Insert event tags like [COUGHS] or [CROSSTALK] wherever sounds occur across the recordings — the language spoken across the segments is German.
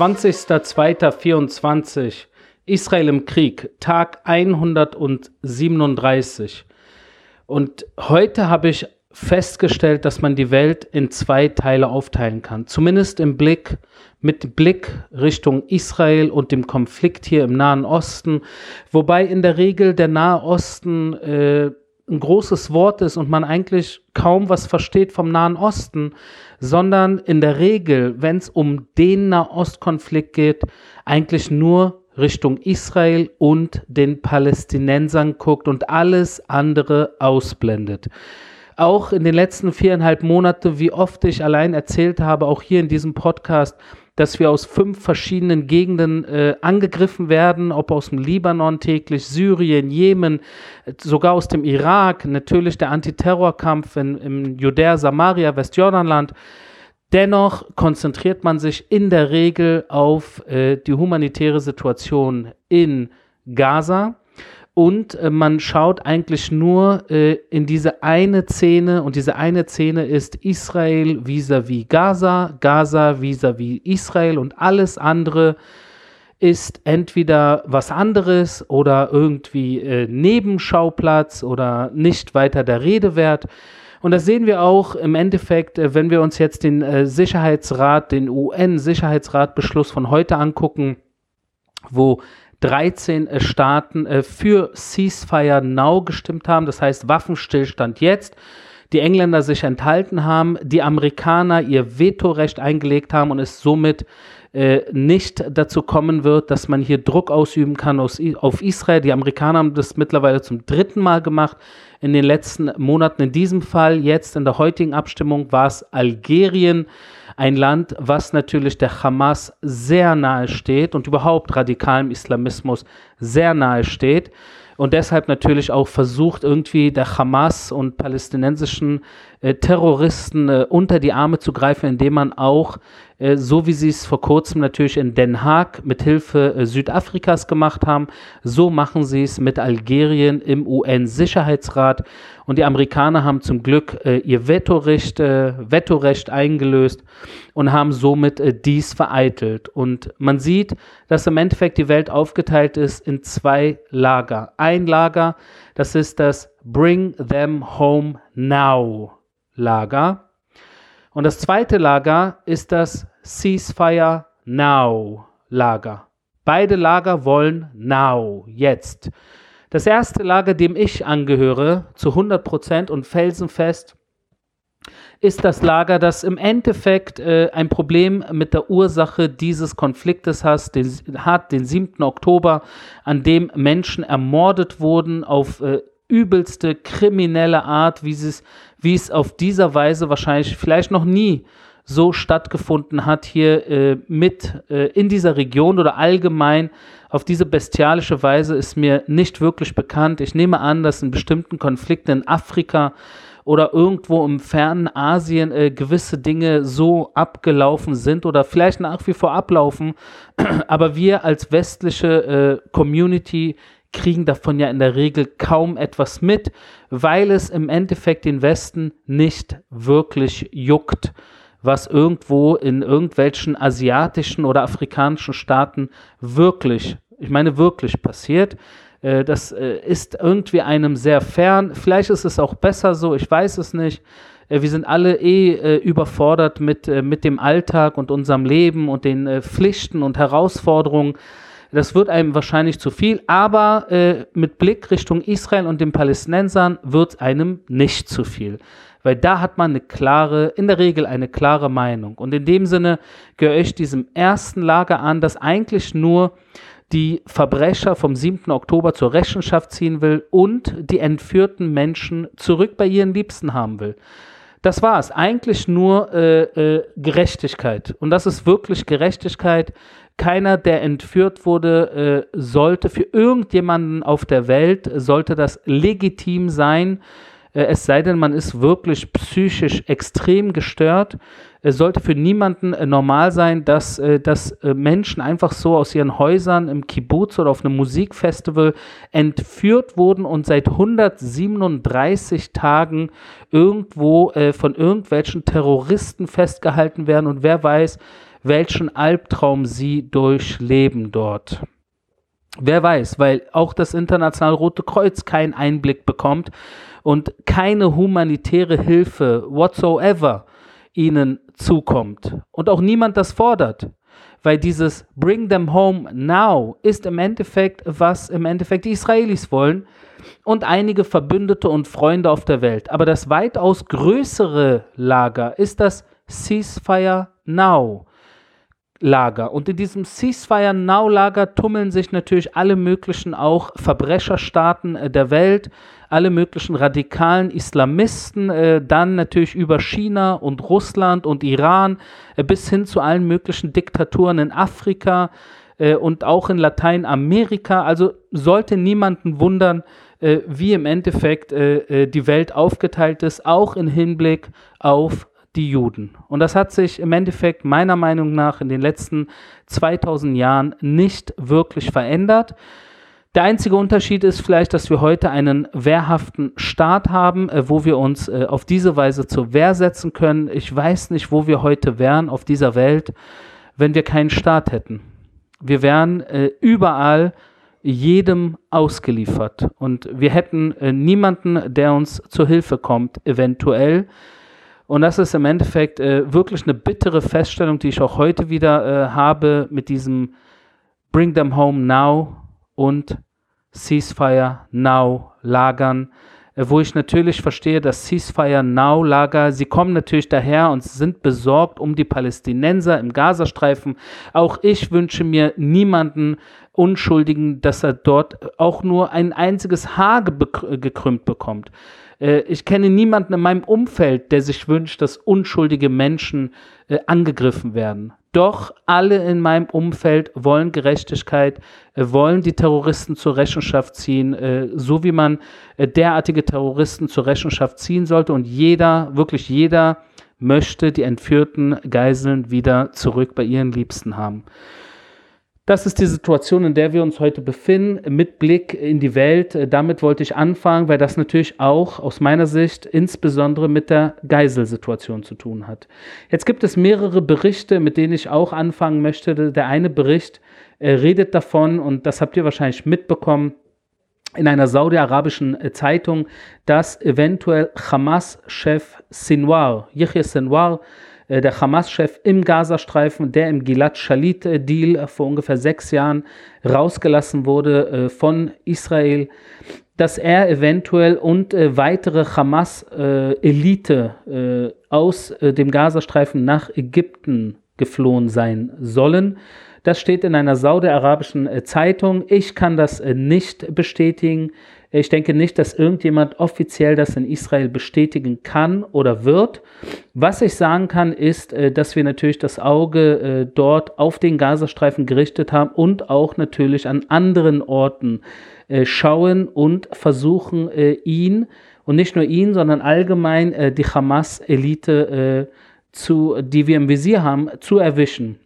20.02.24 Israel im Krieg, Tag 137. Und heute habe ich festgestellt, dass man die Welt in zwei Teile aufteilen kann. Zumindest im Blick, mit Blick Richtung Israel und dem Konflikt hier im Nahen Osten. Wobei in der Regel der Nahe Osten äh, ein großes Wort ist und man eigentlich kaum was versteht vom Nahen Osten, sondern in der Regel, wenn es um den Nahostkonflikt geht, eigentlich nur Richtung Israel und den Palästinensern guckt und alles andere ausblendet. Auch in den letzten viereinhalb Monaten, wie oft ich allein erzählt habe, auch hier in diesem Podcast, dass wir aus fünf verschiedenen Gegenden äh, angegriffen werden, ob aus dem Libanon täglich, Syrien, Jemen, sogar aus dem Irak, natürlich der Antiterrorkampf in, im Judäa, Samaria, Westjordanland. Dennoch konzentriert man sich in der Regel auf äh, die humanitäre Situation in Gaza und äh, man schaut eigentlich nur äh, in diese eine Szene und diese eine Szene ist Israel vis-à-vis -vis Gaza, Gaza vis-à-vis -vis Israel und alles andere ist entweder was anderes oder irgendwie äh, Nebenschauplatz oder nicht weiter der Rede wert. Und das sehen wir auch im Endeffekt, äh, wenn wir uns jetzt den äh, Sicherheitsrat, den UN-Sicherheitsratbeschluss von heute angucken, wo 13 äh, Staaten äh, für Ceasefire Now gestimmt haben, das heißt Waffenstillstand jetzt, die Engländer sich enthalten haben, die Amerikaner ihr Vetorecht eingelegt haben und es somit äh, nicht dazu kommen wird, dass man hier Druck ausüben kann aus, auf Israel. Die Amerikaner haben das mittlerweile zum dritten Mal gemacht in den letzten Monaten. In diesem Fall, jetzt in der heutigen Abstimmung, war es Algerien ein Land, was natürlich der Hamas sehr nahe steht und überhaupt radikalem Islamismus sehr nahe steht und deshalb natürlich auch versucht, irgendwie der Hamas und palästinensischen Terroristen äh, unter die Arme zu greifen, indem man auch äh, so wie sie es vor kurzem natürlich in Den Haag mit Hilfe äh, Südafrikas gemacht haben, so machen sie es mit Algerien im UN-Sicherheitsrat. Und die Amerikaner haben zum Glück äh, ihr Vetorecht, äh, Vetorecht eingelöst und haben somit äh, dies vereitelt. Und man sieht, dass im Endeffekt die Welt aufgeteilt ist in zwei Lager. Ein Lager, das ist das Bring Them Home Now Lager. Und das zweite Lager ist das Ceasefire Now Lager. Beide Lager wollen now, jetzt. Das erste Lager, dem ich angehöre, zu 100% und felsenfest, ist das Lager, das im Endeffekt äh, ein Problem mit der Ursache dieses Konfliktes hat den, hat, den 7. Oktober, an dem Menschen ermordet wurden auf äh, übelste kriminelle Art, wie es, wie es auf dieser Weise wahrscheinlich vielleicht noch nie so stattgefunden hat hier äh, mit äh, in dieser Region oder allgemein auf diese bestialische Weise ist mir nicht wirklich bekannt. Ich nehme an, dass in bestimmten Konflikten in Afrika oder irgendwo im fernen Asien äh, gewisse Dinge so abgelaufen sind oder vielleicht nach wie vor ablaufen, [CLEARS THROAT] aber wir als westliche äh, Community kriegen davon ja in der Regel kaum etwas mit, weil es im Endeffekt den Westen nicht wirklich juckt, was irgendwo in irgendwelchen asiatischen oder afrikanischen Staaten wirklich, ich meine wirklich passiert. Äh, das äh, ist irgendwie einem sehr fern. Vielleicht ist es auch besser so, ich weiß es nicht. Äh, wir sind alle eh überfordert mit, mit dem Alltag und unserem Leben und den Pflichten und Herausforderungen. Das wird einem wahrscheinlich zu viel, aber äh, mit Blick Richtung Israel und den Palästinensern wird einem nicht zu viel. Weil da hat man eine klare, in der Regel eine klare Meinung. Und in dem Sinne gehöre ich diesem ersten Lager an, das eigentlich nur die Verbrecher vom 7. Oktober zur Rechenschaft ziehen will und die entführten Menschen zurück bei ihren Liebsten haben will. Das war es. Eigentlich nur äh, äh, Gerechtigkeit. Und das ist wirklich Gerechtigkeit. Keiner, der entführt wurde, äh, sollte für irgendjemanden auf der Welt, sollte das legitim sein, äh, es sei denn, man ist wirklich psychisch extrem gestört. Es sollte für niemanden äh, normal sein, dass, dass Menschen einfach so aus ihren Häusern im Kibbutz oder auf einem Musikfestival entführt wurden und seit 137 Tagen irgendwo von irgendwelchen Terroristen festgehalten werden und wer weiß, welchen Albtraum sie durchleben dort. Wer weiß, weil auch das Internationale Rote Kreuz keinen Einblick bekommt und keine humanitäre Hilfe whatsoever ihnen zukommt und auch niemand das fordert weil dieses Bring them home now ist im Endeffekt, was im Endeffekt die Israelis wollen und einige Verbündete und Freunde auf der Welt. Aber das weitaus größere Lager ist das Ceasefire Now. Lager. Und in diesem Ceasefire Now Lager tummeln sich natürlich alle möglichen auch Verbrecherstaaten äh, der Welt, alle möglichen radikalen Islamisten, äh, dann natürlich über China und Russland und Iran äh, bis hin zu allen möglichen Diktaturen in Afrika äh, und auch in Lateinamerika. Also sollte niemanden wundern, äh, wie im Endeffekt äh, die Welt aufgeteilt ist, auch im Hinblick auf die Juden. Und das hat sich im Endeffekt meiner Meinung nach in den letzten 2000 Jahren nicht wirklich verändert. Der einzige Unterschied ist vielleicht, dass wir heute einen wehrhaften Staat haben, äh, wo wir uns äh, auf diese Weise zur Wehr setzen können. Ich weiß nicht, wo wir heute wären auf dieser Welt, wenn wir keinen Staat hätten. Wir wären äh, überall jedem ausgeliefert und wir hätten niemanden, der uns zur Hilfe kommt, eventuell. Und das ist im Endeffekt äh, wirklich eine bittere Feststellung, die ich auch heute wieder äh, habe mit diesem Bring them home now und Ceasefire now Lagern, äh, wo ich natürlich verstehe, dass Ceasefire now Lager, sie kommen natürlich daher und sind besorgt um die Palästinenser im Gazastreifen. Auch ich wünsche mir niemanden Unschuldigen, dass er dort auch nur ein einziges Haar gekrümmt bekommt. Äh, ich kenne niemanden in meinem Umfeld, der sich wünscht, dass unschuldige Menschen äh, angegriffen werden. Doch alle in meinem Umfeld wollen Gerechtigkeit, äh, wollen die Terroristen zur Rechenschaft ziehen, äh, so wie man äh, derartige Terroristen zur Rechenschaft ziehen sollte. Und jeder, wirklich jeder, möchte die entführten Geiseln wieder zurück bei ihren Liebsten haben. Das ist die Situation, in der wir uns heute befinden, mit Blick in die Welt. Damit wollte ich anfangen, weil das natürlich auch aus meiner Sicht insbesondere mit der Geiselsituation zu tun hat. Jetzt gibt es mehrere Berichte, mit denen ich auch anfangen möchte. Der eine Bericht äh, redet davon, und das habt ihr wahrscheinlich mitbekommen, in einer saudi-arabischen äh, Zeitung, dass eventuell Hamas-Chef Sinwar, Yahya Sinwar, äh, der Hamas-Chef im Gazastreifen, der im Gilad Shalit-Deal äh, vor ungefähr sechs Jahren rausgelassen wurde äh, von Israel, dass er eventuell und weitere Hamas-Elite aus dem Gazastreifen nach Ägypten geflohen sein sollen. Das steht in einer saudi-arabischen Zeitung. Ich kann das nicht bestätigen. Ich denke nicht, dass irgendjemand offiziell das in Israel bestätigen kann oder wird. Was ich sagen kann, ist, äh, dass wir natürlich das Auge äh, dort auf den Gazastreifen gerichtet haben und auch natürlich an anderen Orten äh, schauen und versuchen, ihn und nicht nur ihn, sondern allgemein die Hamas-Elite zu, die wir im Visier haben, zu erwischen.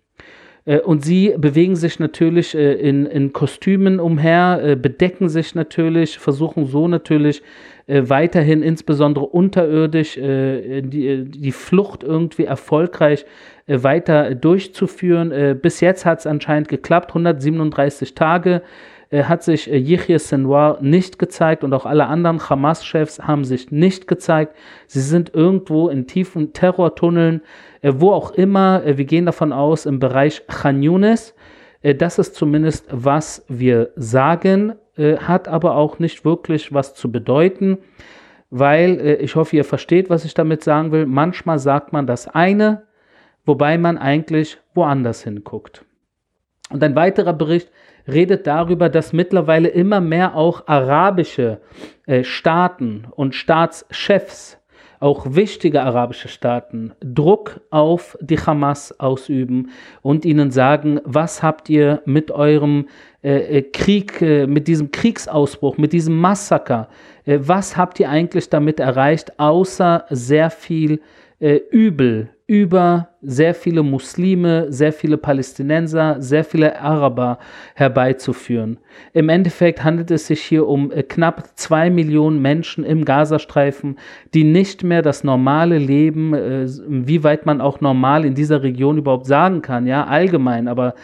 Äh, und sie bewegen sich natürlich äh, in, in Kostümen umher, äh, bedecken sich natürlich, versuchen so natürlich weiterhin insbesondere unterirdisch die, die Flucht irgendwie erfolgreich weiter durchzuführen. Bis jetzt hat es anscheinend geklappt, 137 Tage hat sich Yihya Senwar nicht gezeigt und auch alle anderen Hamas-Chefs haben sich nicht gezeigt. Sie sind irgendwo in tiefen Terrortunneln äh, wo auch immer, äh, wir gehen davon aus, im Bereich Khan Yunis. Äh, das ist zumindest, was wir sagen, hat aber auch nicht wirklich was zu bedeuten, weil ich hoffe, ihr versteht, was ich damit sagen will. Manchmal sagt man das eine, wobei man eigentlich woanders hinguckt. Und ein weiterer Bericht redet darüber, dass mittlerweile immer mehr auch arabische Staaten und Staatschefs auch wichtige arabische Staaten Druck auf die Hamas ausüben und ihnen sagen, was habt ihr mit eurem äh, äh, Krieg, äh, mit diesem Kriegsausbruch, mit diesem Massaker, äh, was habt ihr eigentlich damit erreicht, außer sehr viel äh, Übel über sehr viele Muslime, sehr viele Palästinenser, sehr viele Araber herbeizuführen. Im Endeffekt handelt es sich hier um äh, knapp zwei Millionen Menschen im Gazastreifen, die nicht mehr das normale Leben, äh, wie weit man auch normal in dieser Region überhaupt sagen kann, ja, allgemein, aber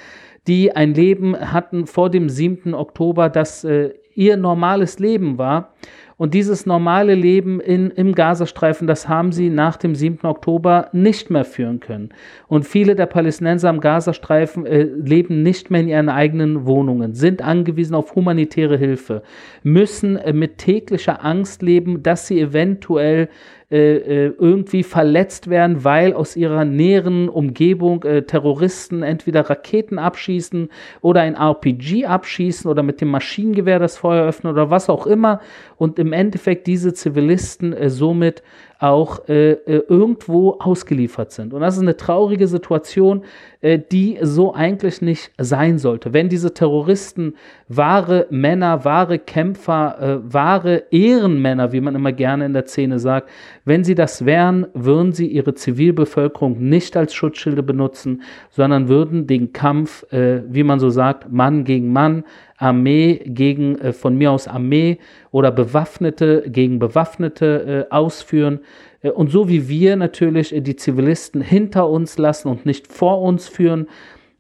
die ein Leben hatten vor dem 7. Oktober, das äh, ihr normales Leben war und dieses normale Leben in, im Gazastreifen, das haben sie nach dem 7. Oktober nicht mehr führen können. Und viele der Palästinenser am Gazastreifen äh, leben nicht mehr in ihren eigenen Wohnungen, sind angewiesen auf humanitäre Hilfe, müssen äh, mit täglicher Angst leben, dass sie eventuell äh, äh, irgendwie verletzt werden, weil aus ihrer näheren Umgebung äh, Terroristen entweder Raketen abschießen oder ein RPG abschießen oder mit dem Maschinengewehr das Feuer öffnen oder was auch immer. Und im Endeffekt diese Zivilisten äh, somit auch äh, äh, irgendwo ausgeliefert sind. Und das ist eine traurige Situation, äh, die so eigentlich nicht sein sollte. Wenn diese Terroristen wahre Männer, wahre Kämpfer, äh, wahre Ehrenmänner, wie man immer gerne in der Szene sagt, wenn sie das wären, würden sie ihre Zivilbevölkerung nicht als Schutzschilde benutzen, sondern würden den Kampf, äh, wie man so sagt, Mann gegen Mann, Armee gegen, äh, von mir aus Armee oder Bewaffnete gegen Bewaffnete äh, ausführen. Äh, und so wie wir natürlich äh, die Zivilisten hinter uns lassen und nicht vor uns führen,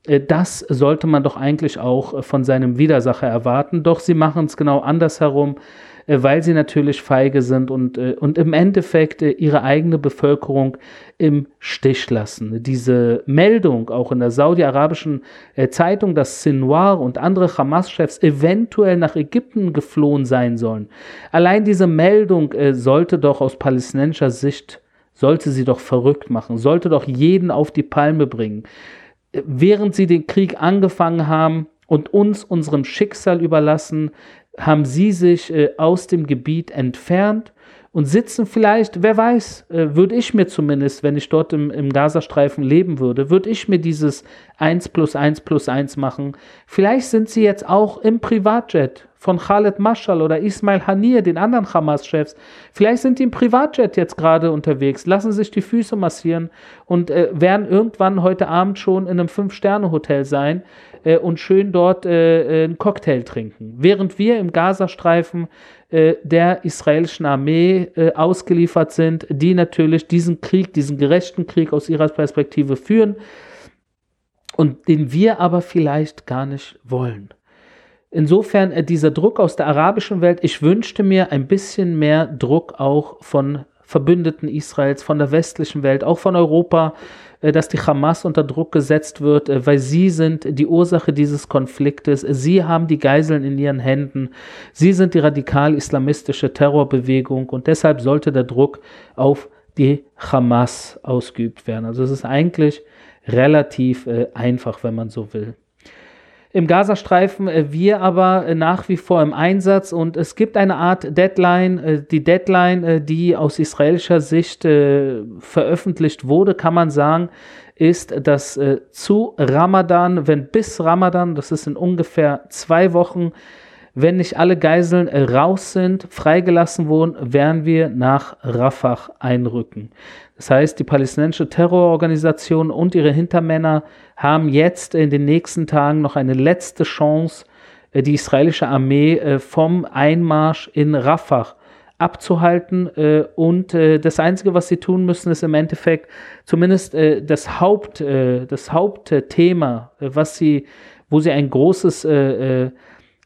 äh, das sollte man doch eigentlich auch von seinem Widersacher erwarten. Doch sie machen es genau andersherum. Äh, weil sie natürlich feige sind und, äh, und im Endeffekt äh, ihre eigene Bevölkerung im Stich lassen. Diese Meldung auch in der saudi-arabischen Zeitung, dass Sinwar und andere Hamas-Chefs eventuell nach Ägypten geflohen sein sollen. Allein diese Meldung sollte doch aus palästinensischer Sicht, sollte sie doch verrückt machen, sollte doch jeden auf die Palme bringen. Während sie den Krieg angefangen haben, und uns unserem Schicksal überlassen, haben sie sich äh, aus dem Gebiet entfernt und sitzen vielleicht, wer weiß, äh, würde ich mir zumindest, wenn ich dort im, im Gazastreifen leben würde, würde ich mir dieses 1 plus 1 plus 1 machen. Vielleicht sind sie jetzt auch im Privatjet von Khaled Mashal oder Ismail Haniyeh, den anderen Hamas-Chefs. Vielleicht sind die im Privatjet jetzt gerade unterwegs, lassen sich die Füße massieren und äh, werden irgendwann heute Abend schon in einem Fünf-Sterne-Hotel sein äh, und schön dort äh, äh, einen Cocktail trinken. Während wir im Gazastreifen der israelischen Armee äh, ausgeliefert sind, die natürlich diesen Krieg, diesen gerechten Krieg aus ihrer Perspektive führen und den wir aber vielleicht gar nicht wollen. Insofern äh, dieser Druck aus der arabischen Welt, ich wünschte mir ein bisschen mehr Druck auch von Verbündeten Israels, von der westlichen Welt, auch von Europa, äh, dass die Hamas unter Druck gesetzt wird, äh, weil sie sind die Ursache dieses Konfliktes. Sie haben die Geiseln in ihren Händen. Sie sind die radikal-islamistische Terrorbewegung und deshalb sollte der Druck auf die Hamas ausgeübt werden. Also es ist eigentlich relativ äh, einfach, wenn man so will im Gazastreifen, äh, wir aber äh, nach wie vor im Einsatz und es gibt eine Art Deadline. Äh, die Deadline, die aus israelischer Sicht veröffentlicht wurde, kann man sagen, ist, dass zu Ramadan, wenn bis Ramadan, das ist in ungefähr zwei Wochen, wenn nicht alle Geiseln raus sind, freigelassen wurden, werden wir nach Rafah einrücken. Das heißt, die palästinensische Terrororganisation und ihre Hintermänner haben jetzt in den nächsten Tagen noch eine letzte Chance, äh, die israelische Armee äh, vom Einmarsch in Rafah abzuhalten. Äh, und das Einzige, was sie tun müssen, ist im Endeffekt zumindest das, Haupt, das Hauptthema, was sie, wo sie ein großes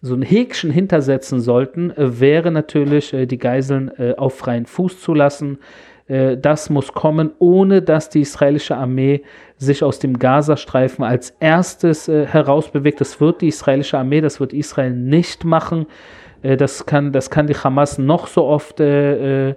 so ein Häkchen hintersetzen sollten, wäre natürlich, die Geiseln auf freien Fuß zu lassen. Das muss kommen, ohne dass die israelische Armee sich aus dem Gazastreifen als erstes äh, herausbewegt. Das wird die israelische Armee, das wird Israel nicht machen. Äh, das, kann, das kann die Hamas noch so oft äh, äh,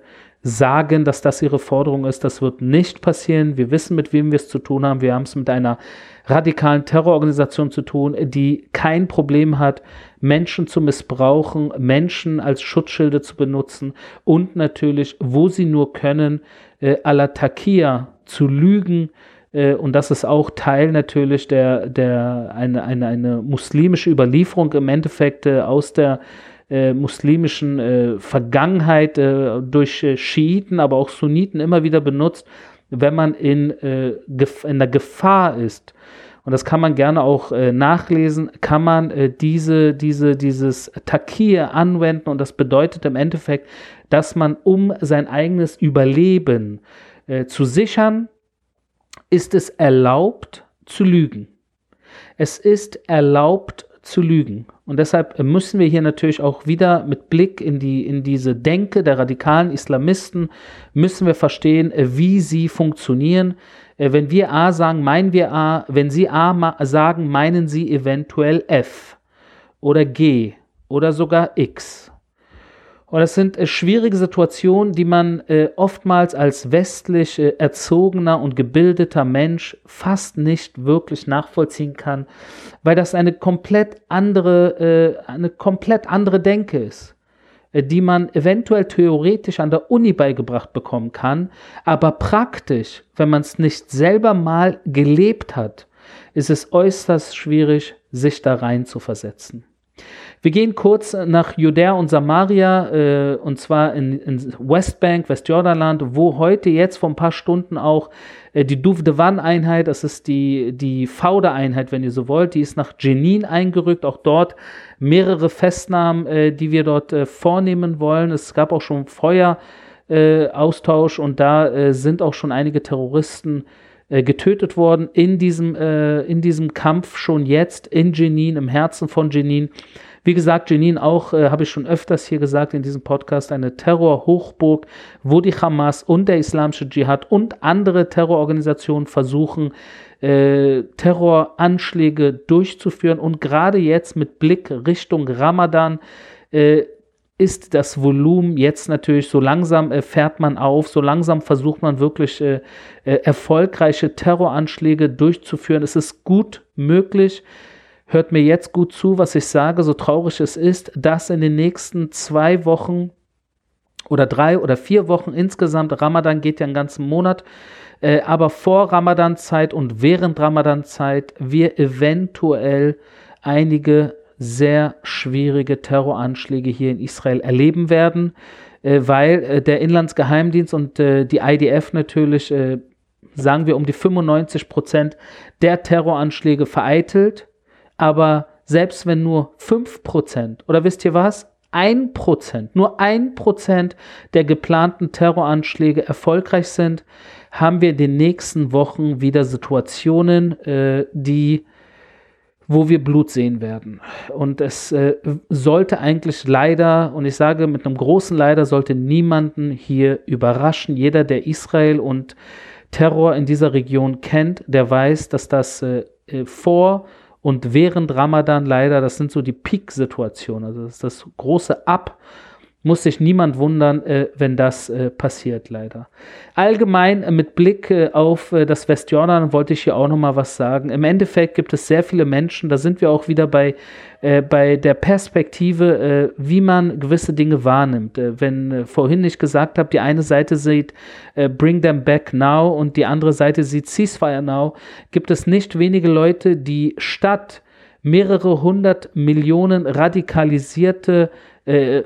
sagen, dass das ihre Forderung ist. Das wird nicht passieren. Wir wissen, mit wem wir es zu tun haben. Wir haben es mit einer radikalen Terrororganisation zu tun, die kein Problem hat, Menschen zu missbrauchen, Menschen als Schutzschilde zu benutzen und natürlich, wo sie nur können, äh, à la Takia zu lügen, äh, und das ist auch Teil natürlich der, der eine, eine, eine muslimische Überlieferung im Endeffekt äh, aus der äh, muslimischen äh, Vergangenheit äh, durch äh, Schiiten, aber auch Sunniten immer wieder benutzt, wenn man in, äh, in der Gefahr ist, und das kann man gerne auch äh, nachlesen, kann man diese, diese, dieses Takir anwenden und das bedeutet im Endeffekt, dass man, um sein eigenes Überleben zu sichern, ist es erlaubt zu lügen. Es ist erlaubt zu lügen. Und deshalb müssen wir hier natürlich auch wieder mit Blick in, die, in diese Denke der radikalen Islamisten, müssen wir verstehen, äh, wie sie funktionieren. Äh, wenn wir A sagen, meinen wir A. Wenn Sie A sagen, meinen Sie eventuell F oder G oder sogar X. Und das sind äh, schwierige Situationen, die man äh, oftmals als westlich äh, erzogener und gebildeter Mensch fast nicht wirklich nachvollziehen kann, weil das eine komplett andere, äh, eine komplett andere Denke ist. Äh, die man eventuell theoretisch an der Uni beigebracht bekommen kann, aber praktisch, wenn man es nicht selber mal gelebt hat, ist es äußerst schwierig, sich da rein zu versetzen. Wir gehen kurz nach Judäa und Samaria, äh, und zwar in, in Westbank, Westjordanland, wo heute jetzt vor ein paar Stunden auch äh, die Duvdevan-Einheit, das ist die, die Fauda-Einheit, wenn ihr so wollt, die ist nach Jenin eingerückt. Auch dort mehrere Festnahmen, äh, die wir dort äh, vornehmen wollen. Es gab auch schon Feueraustausch und da äh, sind auch schon einige Terroristen äh, getötet worden in diesem, in diesem Kampf schon jetzt in Jenin, im Herzen von Jenin. Wie gesagt, Jenin auch, äh, habe ich schon öfters hier gesagt in diesem Podcast, eine Terrorhochburg, wo die Hamas und der Islamische Dschihad und andere Terrororganisationen versuchen, äh, Terroranschläge durchzuführen. Und gerade jetzt mit Blick Richtung Ramadan äh, ist das Volumen jetzt natürlich so langsam äh, fährt man auf, so langsam versucht man wirklich äh, äh, erfolgreiche Terroranschläge durchzuführen. Es ist gut möglich, hört mir jetzt gut zu, was ich sage, so traurig es ist, dass in den nächsten zwei Wochen oder drei oder vier Wochen insgesamt, Ramadan geht ja einen ganzen Monat, äh, aber vor Ramadan-Zeit und während Ramadan-Zeit wir eventuell einige sehr schwierige Terroranschläge hier in Israel erleben werden, äh, weil äh, der Inlandsgeheimdienst und äh, die IDF natürlich, äh, sagen wir, um die 95 Prozent der Terroranschläge vereitelt aber selbst wenn nur 5% oder wisst ihr was? 1%, nur 1% der geplanten Terroranschläge erfolgreich sind, haben wir in den nächsten Wochen wieder Situationen, äh, die wo wir Blut sehen werden. Und es äh, sollte eigentlich leider, und ich sage mit einem großen Leider, sollte niemanden hier überraschen. Jeder, der Israel und Terror in dieser Region kennt, der weiß, dass das äh, äh vor und während Ramadan leider, das sind so die Peak-Situationen, also das ist das große Ab muss sich niemand wundern, äh, wenn das äh, passiert, leider. Allgemein äh, mit Blick äh, auf äh, das Westjordan wollte ich hier auch noch mal was sagen. Im Endeffekt gibt es sehr viele Menschen, da sind wir auch wieder bei, äh, bei der Perspektive, wie man gewisse Dinge wahrnimmt. wenn vorhin ich gesagt habe, die eine Seite sieht Bring them back now und die andere Seite sieht Ceasefire now, gibt es nicht wenige Leute, die statt mehrere hundert Millionen radikalisierte äh,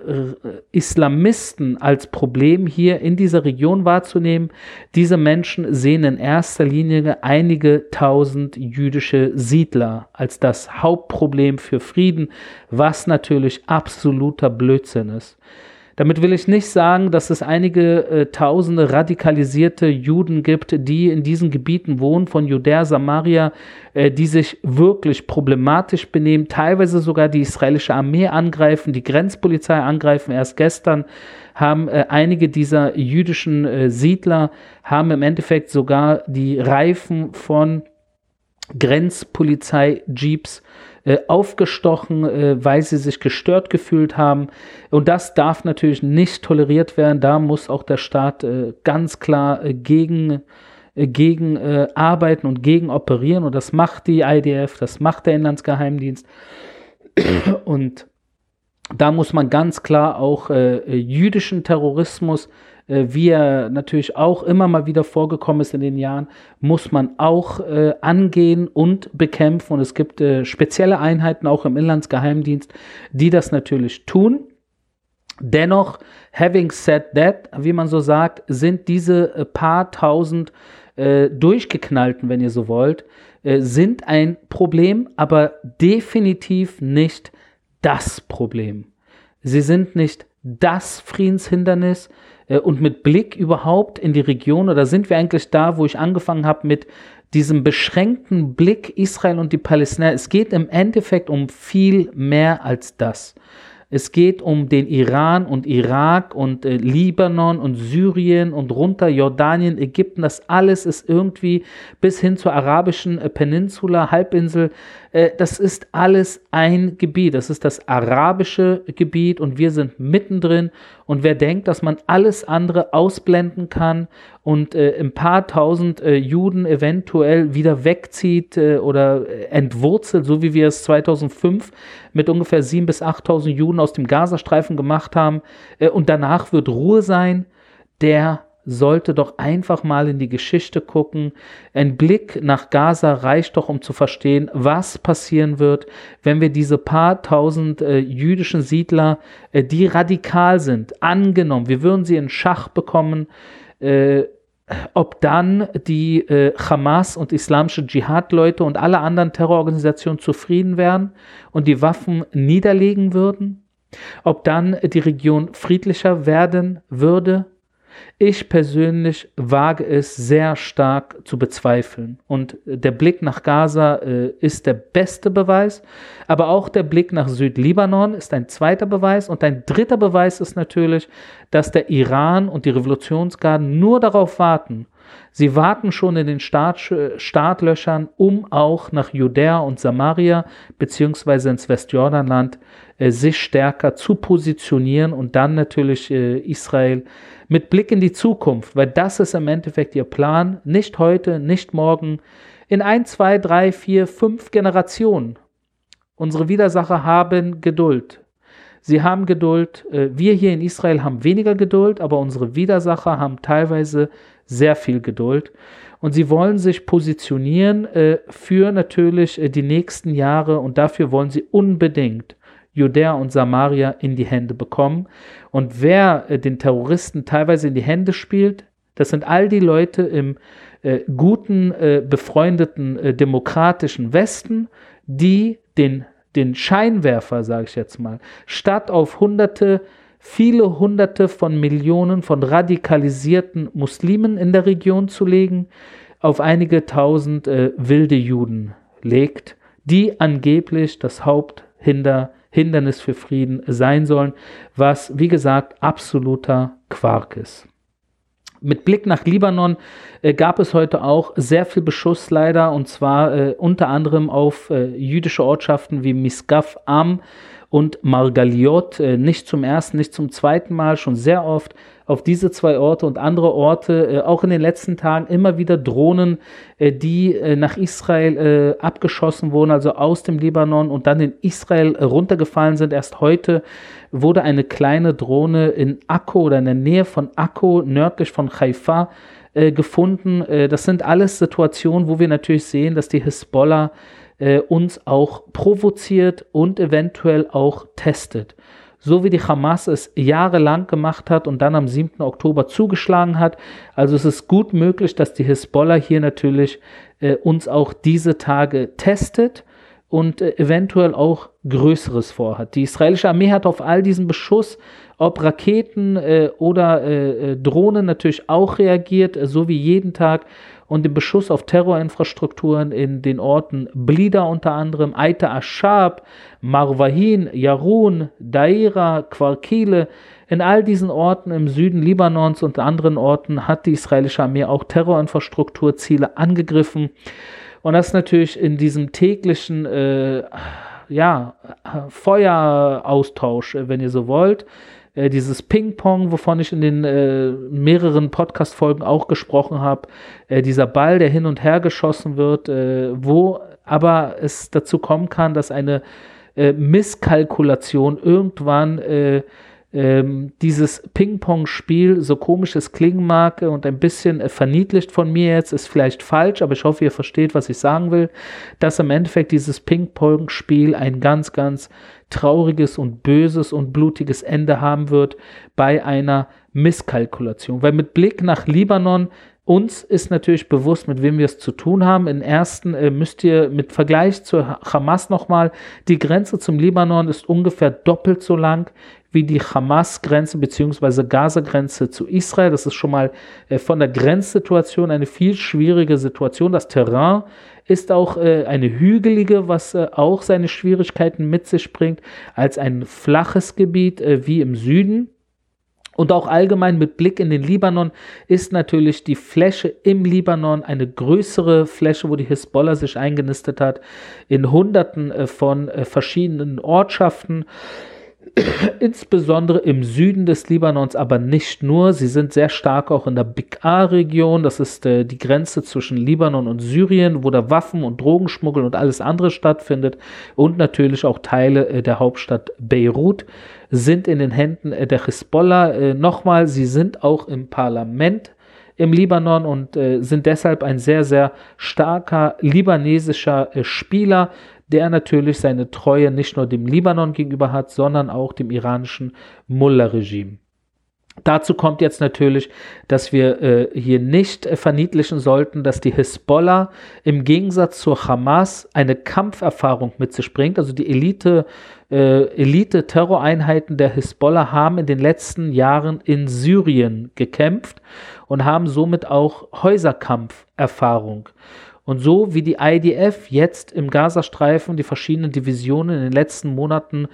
Islamisten als Problem hier in dieser Region wahrzunehmen. Diese Menschen sehen in erster Linie einige tausend jüdische Siedler als das Hauptproblem für Frieden, was natürlich absoluter Blödsinn ist. Damit will ich nicht sagen, dass es einige äh, tausende radikalisierte Juden gibt, die in diesen Gebieten wohnen, von Judäa, Samaria, äh, die sich wirklich problematisch benehmen, teilweise sogar die israelische Armee angreifen, die Grenzpolizei angreifen. Erst gestern haben äh, einige dieser jüdischen äh, Siedler haben im Endeffekt sogar die Reifen von Grenzpolizei-Jeeps äh, aufgestochen, äh, weil sie sich gestört gefühlt haben. Und das darf natürlich nicht toleriert werden. Da muss auch der Staat äh, ganz klar äh, gegen äh, gegen äh, arbeiten und gegen operieren und das macht die IDF, das macht der Inlandsgeheimdienst und da muss man ganz klar auch jüdischen Terrorismus äh, wie er natürlich auch immer mal wieder vorgekommen ist in den Jahren, muss man auch äh, angehen und bekämpfen. Und es gibt äh, spezielle Einheiten auch im Inlandsgeheimdienst, die das natürlich tun. Dennoch, having said that, wie man so sagt, sind diese äh, paar tausend äh, durchgeknallten, wenn ihr so wollt, äh, sind ein Problem, aber definitiv nicht das Problem. Sie sind nicht das Friedenshindernis äh, und mit Blick überhaupt in die Region, oder sind wir eigentlich da, wo ich angefangen habe mit diesem beschränkten Blick Israel und die Palästinenser. Es geht im Endeffekt um viel mehr als das. Es geht um den Iran und Irak und äh, Libanon und Syrien und runter Jordanien, Ägypten. Das alles ist irgendwie bis hin zur arabischen äh, Peninsula, Halbinsel. Äh, das ist alles ein Gebiet. Das ist das arabische Gebiet und wir sind mittendrin. Und wer denkt, dass man alles andere ausblenden kann und äh, ein paar tausend äh, Juden eventuell wieder wegzieht oder entwurzelt, so wie wir es 2005 mit ungefähr 7.000 bis 8.000 Juden aus dem Gazastreifen gemacht haben und danach wird Ruhe sein, der sollte doch einfach mal in die Geschichte gucken. Ein Blick nach Gaza reicht doch, um zu verstehen, was passieren wird, wenn wir diese paar tausend äh, jüdischen Siedler, äh, die radikal sind, angenommen, wir würden sie in Schach bekommen, äh, ob dann die äh, Hamas und islamische Dschihad-Leute und alle anderen Terrororganisationen zufrieden wären und die Waffen niederlegen würden, ob dann die Region friedlicher werden würde, ich persönlich wage es sehr stark zu bezweifeln. Und der Blick nach Gaza äh, ist der beste Beweis, aber auch der Blick nach Südlibanon ist ein zweiter Beweis. Und ein dritter Beweis ist natürlich, dass der Iran und die Revolutionsgarden nur darauf warten, Sie warten schon in den Start, Startlöchern, um auch nach Judäa und Samaria beziehungsweise ins Westjordanland äh, sich stärker zu positionieren und dann natürlich äh, Israel mit Blick in die Zukunft, weil das ist im Endeffekt ihr Plan, nicht heute, nicht morgen, in ein, zwei, drei, vier, fünf Generationen. Unsere Widersacher haben Geduld. Sie haben Geduld. Äh, wir hier in Israel haben weniger Geduld, aber unsere Widersacher haben teilweise sehr viel Geduld. Und sie wollen sich positionieren äh, für natürlich äh, die nächsten Jahre und dafür wollen sie unbedingt Judäa und Samaria in die Hände bekommen. Und wer äh, den Terroristen teilweise in die Hände spielt, das sind all die Leute im äh, guten, äh, befreundeten, äh, demokratischen Westen, die den, den Scheinwerfer, sage ich jetzt mal, statt auf hunderte, viele hunderte von Millionen von radikalisierten Muslimen in der Region zu legen, auf einige tausend äh, wilde Juden legt, die angeblich das Haupthinder Hindernis für Frieden sein sollen, was, wie gesagt, absoluter Quark ist. Mit Blick nach Libanon äh, gab es heute auch sehr viel Beschuss leider und zwar äh, unter anderem auf äh, jüdische Ortschaften wie Miskaf Am und Margaliot. Äh, nicht zum ersten, nicht zum zweiten Mal, schon sehr oft auf diese zwei Orte und andere Orte, äh, auch in den letzten Tagen immer wieder Drohnen, äh, die äh, nach Israel äh, abgeschossen wurden, also aus dem Libanon und dann in Israel runtergefallen sind. Erst heute wurde eine kleine Drohne in Akko oder in der Nähe von Akko, nördlich von Haifa, äh, gefunden. Das sind alles Situationen, wo wir natürlich sehen, dass die Hisbollah uns auch provoziert und eventuell auch testet so wie die Hamas es jahrelang gemacht hat und dann am 7. Oktober zugeschlagen hat. Also es ist gut möglich, dass die Hisbollah hier natürlich äh, uns auch diese Tage testet und äh, eventuell auch Größeres vorhat. Die israelische Armee hat auf all diesen Beschuss, ob Raketen äh, oder äh, äh, Drohnen natürlich auch reagiert, so wie jeden Tag und den Beschuss auf Terrorinfrastrukturen in den Orten Blida unter anderem, Aita Ashab, Marwahin, Yarun, Daira, Quarkile. In all diesen Orten im Süden Libanons und anderen Orten hat die israelische Armee auch Terrorinfrastrukturziele angegriffen. Und das natürlich in diesem täglichen äh, ja, Feueraustausch, wenn ihr so wollt, äh, dieses Ping-Pong, wovon ich in den äh, mehreren Podcast-Folgen auch gesprochen habe, äh, dieser Ball, der hin und her geschossen wird, äh, wo aber es dazu kommen kann, dass eine äh, Misskalkulation irgendwann ähm, dieses Ping-Pong-Spiel, so komisch es klingen mag und ein bisschen äh, verniedlicht von mir jetzt, ist vielleicht falsch, aber ich hoffe, ihr versteht, was ich sagen will, dass im Endeffekt dieses Ping-Pong-Spiel ein ganz, ganz trauriges und böses und blutiges Ende haben wird bei einer Misskalkulation. Weil mit Blick nach Libanon uns ist natürlich bewusst, mit wem wir es zu tun haben. In ersten äh, müsst ihr mit Vergleich zur Hamas nochmal, die Grenze zum Libanon ist ungefähr doppelt so lang wie die Hamas-Grenze bzw. Gaza-Grenze zu Israel. Das ist schon mal äh, von der Grenzsituation eine viel schwierige Situation. Das Terrain ist auch äh, eine hügelige, was äh, auch seine Schwierigkeiten mit sich bringt, als ein flaches Gebiet äh, wie im Süden. Und auch allgemein mit Blick in den Libanon ist natürlich die Fläche im Libanon eine größere Fläche, wo die Hisbollah sich eingenistet hat, in Hunderten äh, von äh, verschiedenen Ortschaften. [COUGHS] insbesondere im Süden des Libanons, aber nicht nur. Sie sind sehr stark auch in der Bikar-Region. Das ist äh, die Grenze zwischen Libanon und Syrien, wo da Waffen und Drogenschmuggel und alles andere stattfindet. Und natürlich auch Teile äh, der Hauptstadt Beirut sind in den Händen äh, der Hisbollah. Äh, nochmal, sie sind auch im Parlament im Libanon und äh, sind deshalb ein sehr, sehr starker libanesischer äh, Spieler, der natürlich seine Treue nicht nur dem Libanon gegenüber hat, sondern auch dem iranischen Mullah-Regime. Dazu kommt jetzt natürlich, dass wir äh, hier nicht äh, verniedlichen sollten, dass die Hisbollah im Gegensatz zur Hamas eine Kampferfahrung mit sich bringt. Also die Elite, äh, Elite-Terroreinheiten der Hisbollah haben in den letzten Jahren in Syrien gekämpft und haben somit auch Häuserkampferfahrung. Und so wie die IDF jetzt im Gazastreifen die verschiedenen Divisionen in den letzten Monaten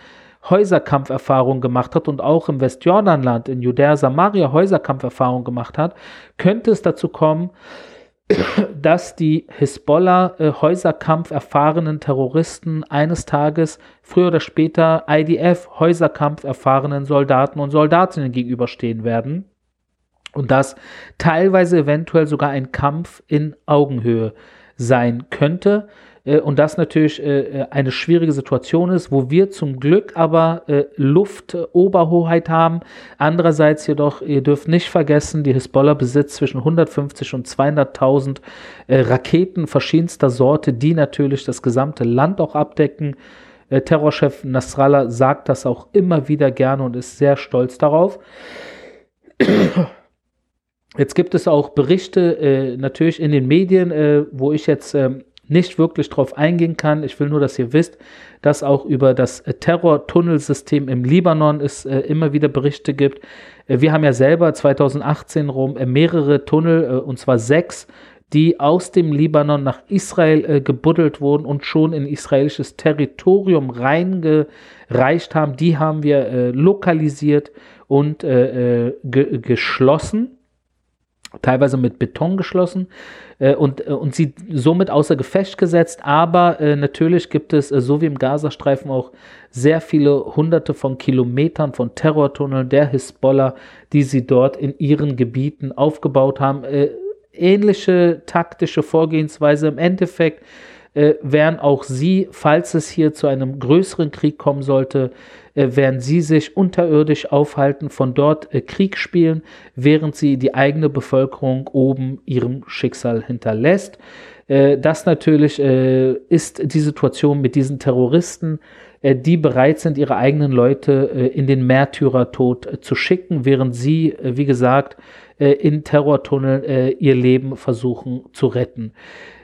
Häuserkampferfahrung gemacht hat und auch im Westjordanland, in Judäa Samaria Häuserkampferfahrung gemacht hat, könnte es dazu kommen, [COUGHS] dass die Hisbollah äh, Häuserkampf erfahrenen Terroristen eines Tages früher oder später IDF Häuserkampf erfahrenen Soldaten und Soldatinnen gegenüberstehen werden und dass teilweise eventuell sogar ein Kampf in Augenhöhe sein könnte. Äh, und das natürlich äh, äh, eine schwierige Situation ist, wo wir zum Glück aber Luftoberhoheit haben. Andererseits jedoch, ihr dürft nicht vergessen, die Hisbollah besitzt zwischen 150 und 200.000 Raketen verschiedenster Sorte, die natürlich das gesamte Land auch abdecken. Terrorchef Nasrallah sagt das auch immer wieder gerne und ist sehr stolz darauf. Jetzt gibt es auch Berichte äh, natürlich in den Medien, äh, wo ich jetzt äh, nicht wirklich drauf eingehen kann. Ich will nur, dass ihr wisst, dass auch über das äh, Terrortunnelsystem im Libanon es äh, immer wieder Berichte gibt. Äh, wir haben ja selber 2018 rum mehrere Tunnel, und zwar sechs, die aus dem Libanon nach Israel gebuddelt wurden und schon in israelisches Territorium reingereicht haben. Die haben wir lokalisiert und ge geschlossen teilweise mit Beton geschlossen äh, und, äh, und sie somit außer Gefecht gesetzt. Aber äh, natürlich gibt es, äh, so wie im Gazastreifen, auch sehr viele hunderte von Kilometern von Terrortunneln der Hisbollah, die sie dort in ihren Gebieten aufgebaut haben. Äh, ähnliche taktische Vorgehensweise im Endeffekt äh, wären auch sie, falls es hier zu einem größeren Krieg kommen sollte, äh, werden sie sich unterirdisch aufhalten, von dort äh, Krieg spielen, während sie die eigene Bevölkerung oben ihrem Schicksal hinterlässt. Äh, das natürlich äh, ist die Situation mit diesen Terroristen, äh, die bereit sind, ihre eigenen Leute in den Märtyrertod zu schicken, während sie, wie gesagt, in Terrortunneln ihr Leben versuchen zu retten.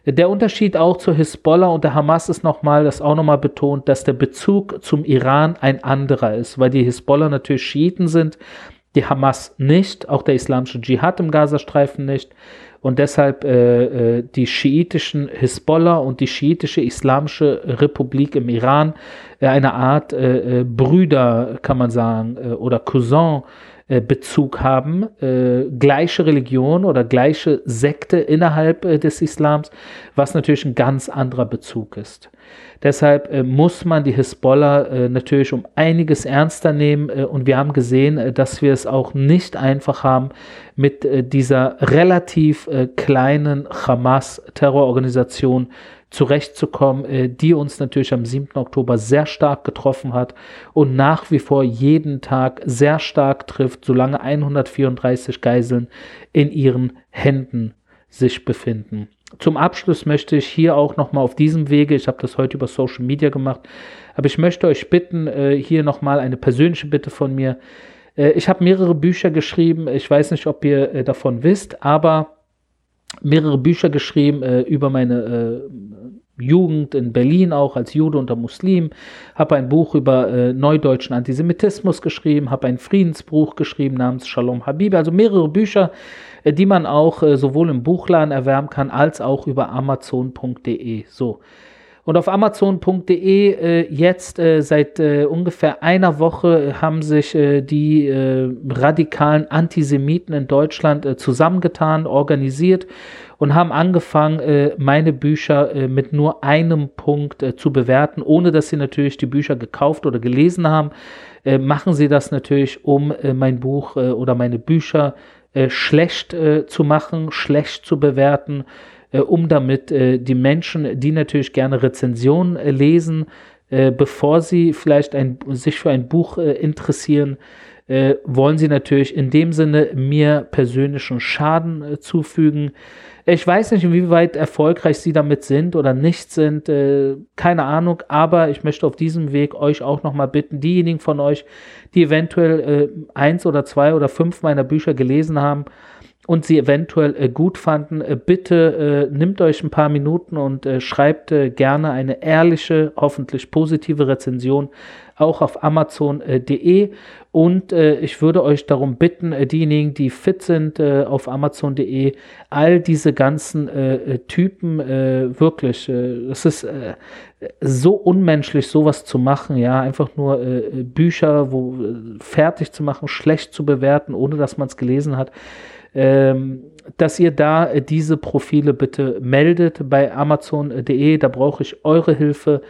Der Unterschied auch zur Hisbollah und der Hamas ist nochmal, das auch nochmal betont, dass der Bezug zum Iran ein anderer ist, weil die Hisbollah natürlich Schiiten sind, die Hamas nicht, auch der islamische Dschihad im Gazastreifen nicht. Und deshalb äh, äh, die schiitischen Hisbollah und die schiitische Islamische Republik im Iran äh, eine Art äh, äh Brüder, kann man sagen, äh, oder Cousin äh, Bezug haben, äh, gleiche Religion oder gleiche Sekte innerhalb äh, des Islams, was natürlich ein ganz anderer Bezug ist. Deshalb äh, muss man die Hisbollah äh, natürlich um einiges ernster nehmen und wir haben gesehen, dass wir es auch nicht einfach haben mit dieser relativ kleinen Hamas-Terrororganisation zurechtzukommen, äh, die uns natürlich am 7. Oktober sehr stark getroffen hat und nach wie vor jeden Tag sehr stark trifft, solange 134 Geiseln in ihren Händen sich befinden. Zum Abschluss möchte ich hier auch nochmal auf diesem Wege, ich habe das heute über Social Media gemacht, aber ich möchte euch bitten, äh, hier nochmal eine persönliche Bitte von mir. Äh, ich habe mehrere Bücher geschrieben, ich weiß nicht, ob ihr äh, davon wisst, aber mehrere Bücher geschrieben äh, über meine äh, Jugend in Berlin auch als Jude unter Muslim, habe ein Buch über äh, neudeutschen Antisemitismus geschrieben, habe ein Friedensbuch geschrieben namens Shalom Habib, also mehrere Bücher, äh, die man auch äh, sowohl im Buchladen erwerben kann als auch über amazon.de. So. Und auf amazon.de äh, jetzt äh, seit äh, ungefähr einer Woche haben sich äh, die äh, radikalen Antisemiten in Deutschland äh, zusammengetan, organisiert und haben angefangen, meine Bücher mit nur einem Punkt zu bewerten, ohne dass sie natürlich die Bücher gekauft oder gelesen haben. machen sie das natürlich, um mein Buch oder meine Bücher schlecht zu machen, schlecht zu bewerten äh, um damit äh, die Menschen, die natürlich gerne Rezensionen äh, lesen, äh, bevor sie vielleicht ein, sich für ein Buch äh, interessieren, äh, wollen sie natürlich in dem Sinne mir persönlichen Schaden zufügen. Ich weiß nicht, inwieweit erfolgreich sie damit sind oder nicht sind, keine Ahnung, aber ich möchte auf diesem Weg euch auch nochmal bitten, diejenigen von euch, die eventuell eins oder zwei oder fünf meiner Bücher gelesen haben, und sie eventuell äh, gut fanden, äh, bitte äh, nimmt euch ein paar Minuten und äh, schreibt äh, gerne eine ehrliche, hoffentlich positive Rezension auch auf amazon.de und äh, ich würde euch darum bitten, diejenigen, die fit sind auf amazon.de, all diese ganzen Typen wirklich, es ist so unmenschlich, sowas zu machen, ja, einfach nur Bücher wo, fertig zu machen, schlecht zu bewerten, ohne dass man es gelesen hat ähm, dass ihr da äh, diese Profile bitte meldet bei amazon.de. Da brauche ich eure Hilfe.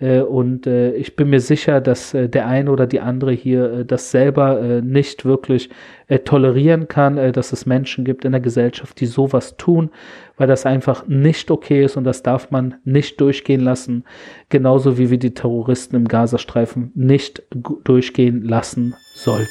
Äh, und äh, ich bin mir sicher, dass äh, der eine oder die andere hier äh, das selber nicht wirklich tolerieren kann, dass es Menschen gibt in der Gesellschaft, die sowas tun, weil das einfach nicht okay ist und das darf man nicht durchgehen lassen. Genauso wie wir die Terroristen im Gazastreifen nicht durchgehen lassen sollten.